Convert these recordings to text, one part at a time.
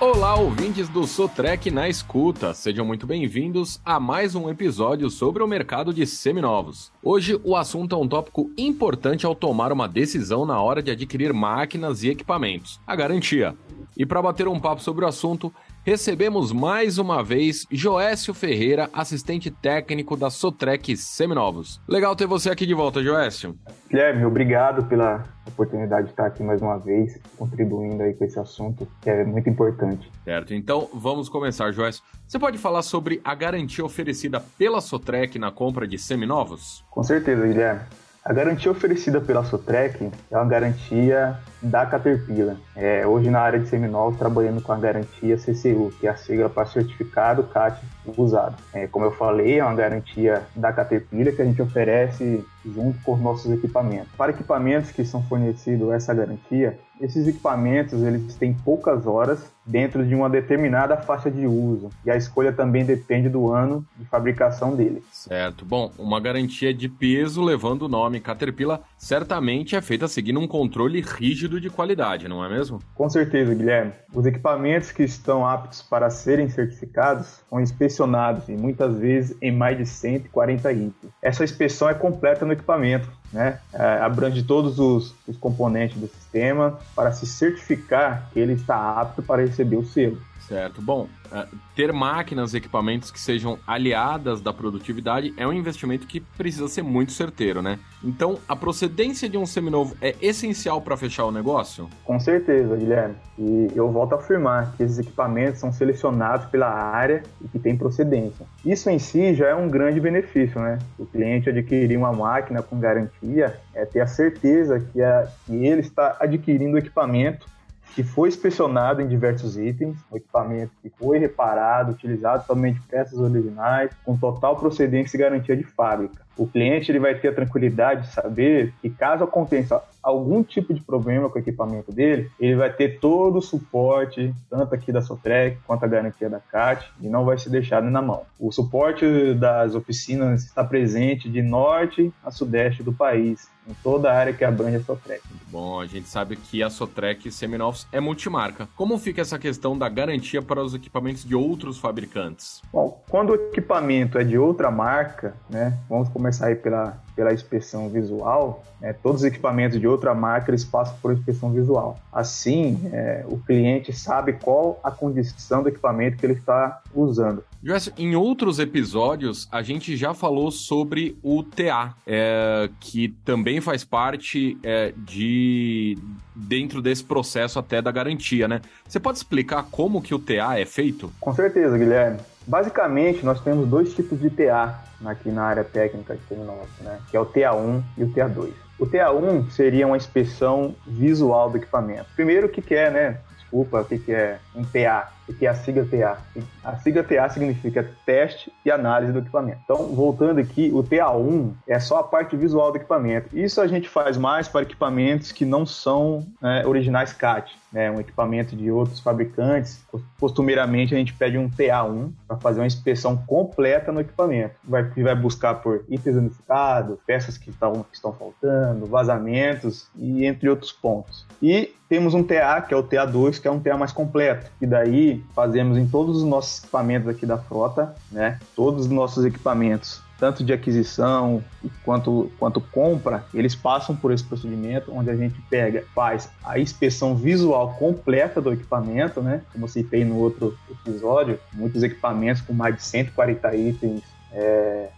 Olá, ouvintes do Sotrec na escuta. Sejam muito bem-vindos a mais um episódio sobre o mercado de seminovos. Hoje o assunto é um tópico importante ao tomar uma decisão na hora de adquirir máquinas e equipamentos: a garantia. E para bater um papo sobre o assunto, recebemos mais uma vez Joécio Ferreira, assistente técnico da Sotrec Seminovos. Legal ter você aqui de volta, Joécio. Guilherme, obrigado pela oportunidade de estar aqui mais uma vez, contribuindo aí com esse assunto que é muito importante. Certo, então vamos começar, Joécio. Você pode falar sobre a garantia oferecida pela Sotrec na compra de seminovos? Com certeza, Guilherme. A garantia oferecida pela Sotrec é uma garantia da Caterpillar. É, hoje na área de seminovos trabalhando com a garantia CCU, que é a sigla para certificado CAT usado. É, como eu falei, é uma garantia da Caterpillar que a gente oferece junto com os nossos equipamentos. Para equipamentos que são fornecidos essa garantia, esses equipamentos eles têm poucas horas dentro de uma determinada faixa de uso e a escolha também depende do ano de fabricação dele. Certo. Bom, uma garantia de peso levando o nome Caterpillar certamente é feita seguindo um controle rígido de qualidade, não é mesmo? Com certeza, Guilherme. Os equipamentos que estão aptos para serem certificados são inspecionados e muitas vezes em mais de 140 itens. Essa inspeção é completa no equipamento, né? É, abrange todos os, os componentes do sistema para se certificar que ele está apto para receber o selo. Certo. Bom, é, ter máquinas e equipamentos que sejam aliadas da produtividade é um investimento que precisa ser muito certeiro, né? Então, a procedência de um seminovo é essencial para fechar o negócio? Com certeza, Guilherme. E eu volto a afirmar que esses equipamentos são selecionados pela área e que têm procedência. Isso em si já é um grande benefício, né? O cliente adquirir uma máquina com garantia é ter a certeza que, a, que ele está adquirindo o equipamento que foi inspecionado em diversos itens, um equipamento que foi reparado, utilizado somente peças originais, com total procedência e garantia de fábrica. O cliente ele vai ter a tranquilidade de saber que caso aconteça algum tipo de problema com o equipamento dele, ele vai ter todo o suporte, tanto aqui da Sotrec quanto a garantia da CAT, e não vai ser deixado na mão. O suporte das oficinas está presente de norte a sudeste do país, em toda a área que abrange a Sotrec. Bom, a gente sabe que a Sotrec Seminovos é multimarca. Como fica essa questão da garantia para os equipamentos de outros fabricantes? Bom, quando o equipamento é de outra marca, né, vamos começar aí pela, pela inspeção visual, né, todos os equipamentos de outra marca eles passam por inspeção visual. Assim, é, o cliente sabe qual a condição do equipamento que ele está usando. Jess, em outros episódios, a gente já falou sobre o TA, é, que também faz parte é, de dentro desse processo até da garantia, né? Você pode explicar como que o TA é feito? Com certeza, Guilherme. Basicamente, nós temos dois tipos de TA aqui na área técnica de terminómetro, né? Que é o TA1 e o TA2. O TA1 seria uma inspeção visual do equipamento. Primeiro, o que, que é, né? Desculpa, o que, que é um TA? O que é a sigla TA? A sigla TA significa teste e análise do equipamento. Então, voltando aqui, o TA1 é só a parte visual do equipamento. Isso a gente faz mais para equipamentos que não são né, originais CAT, né, um equipamento de outros fabricantes. Costumeiramente, a gente pede um TA1 para fazer uma inspeção completa no equipamento. Vai, vai buscar por itens danificados, peças que que estão faltando, vazamentos e entre outros pontos. E temos um TA, que é o TA2, que é um TA mais completo. E daí fazemos em todos os nossos equipamentos aqui da frota, né? Todos os nossos equipamentos, tanto de aquisição quanto, quanto compra, eles passam por esse procedimento onde a gente pega, faz a inspeção visual completa do equipamento, né? Como eu citei no outro episódio, muitos equipamentos com mais de 140 itens é,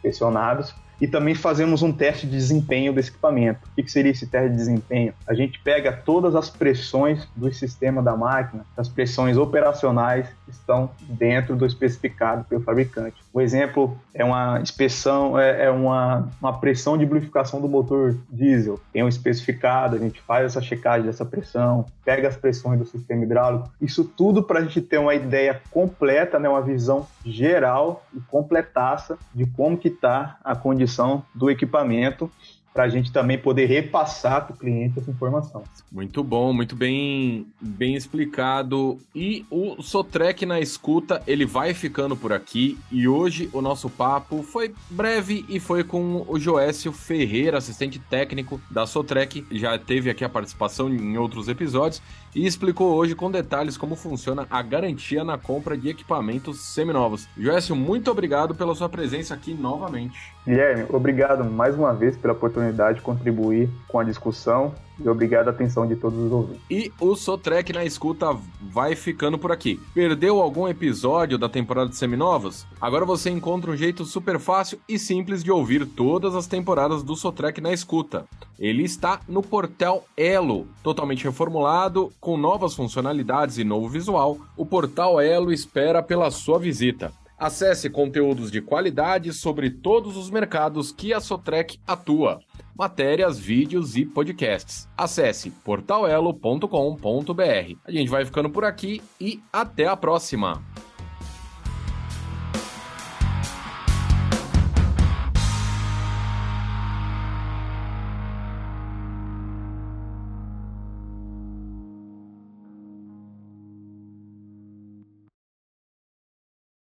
e também fazemos um teste de desempenho desse equipamento. O que seria esse teste de desempenho? A gente pega todas as pressões do sistema da máquina, as pressões operacionais que estão dentro do especificado pelo fabricante. O exemplo é uma inspeção, é, é uma, uma pressão de lubrificação do motor diesel. Tem um especificado, a gente faz essa checagem dessa pressão, pega as pressões do sistema hidráulico. Isso tudo para a gente ter uma ideia completa, né, uma visão geral e completaça de como que está a condição do equipamento para a gente também poder repassar para o cliente essa informação. Muito bom, muito bem, bem explicado. E o Sotrec na escuta, ele vai ficando por aqui. E hoje o nosso papo foi breve e foi com o Joécio Ferreira, assistente técnico da Sotrec. Já teve aqui a participação em outros episódios e explicou hoje com detalhes como funciona a garantia na compra de equipamentos seminovos. Joécio, muito obrigado pela sua presença aqui novamente. Guilherme, obrigado mais uma vez pela oportunidade de contribuir com a discussão e obrigado à atenção de todos os ouvintes. E o Sotrek na escuta vai ficando por aqui. Perdeu algum episódio da temporada de Seminovos? Agora você encontra um jeito super fácil e simples de ouvir todas as temporadas do Sotrek na escuta. Ele está no portal Elo, totalmente reformulado, com novas funcionalidades e novo visual. O portal Elo espera pela sua visita. Acesse conteúdos de qualidade sobre todos os mercados que a Sotrec atua. Matérias, vídeos e podcasts. Acesse portalelo.com.br. A gente vai ficando por aqui e até a próxima.